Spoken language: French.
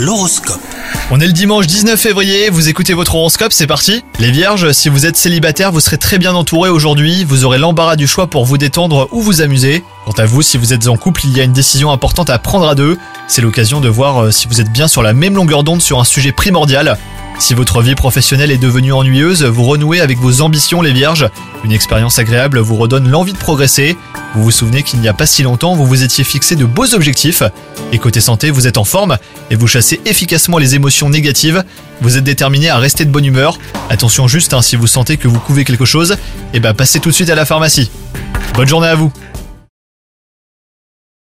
L'horoscope. On est le dimanche 19 février, vous écoutez votre horoscope, c'est parti Les vierges, si vous êtes célibataire, vous serez très bien entouré aujourd'hui, vous aurez l'embarras du choix pour vous détendre ou vous amuser. Quant à vous, si vous êtes en couple, il y a une décision importante à prendre à deux, c'est l'occasion de voir euh, si vous êtes bien sur la même longueur d'onde sur un sujet primordial. Si votre vie professionnelle est devenue ennuyeuse, vous renouez avec vos ambitions les vierges. Une expérience agréable vous redonne l'envie de progresser. Vous vous souvenez qu'il n'y a pas si longtemps, vous vous étiez fixé de beaux objectifs. Et côté santé, vous êtes en forme et vous chassez efficacement les émotions négatives. Vous êtes déterminé à rester de bonne humeur. Attention juste, hein, si vous sentez que vous couvez quelque chose, et ben passez tout de suite à la pharmacie. Bonne journée à vous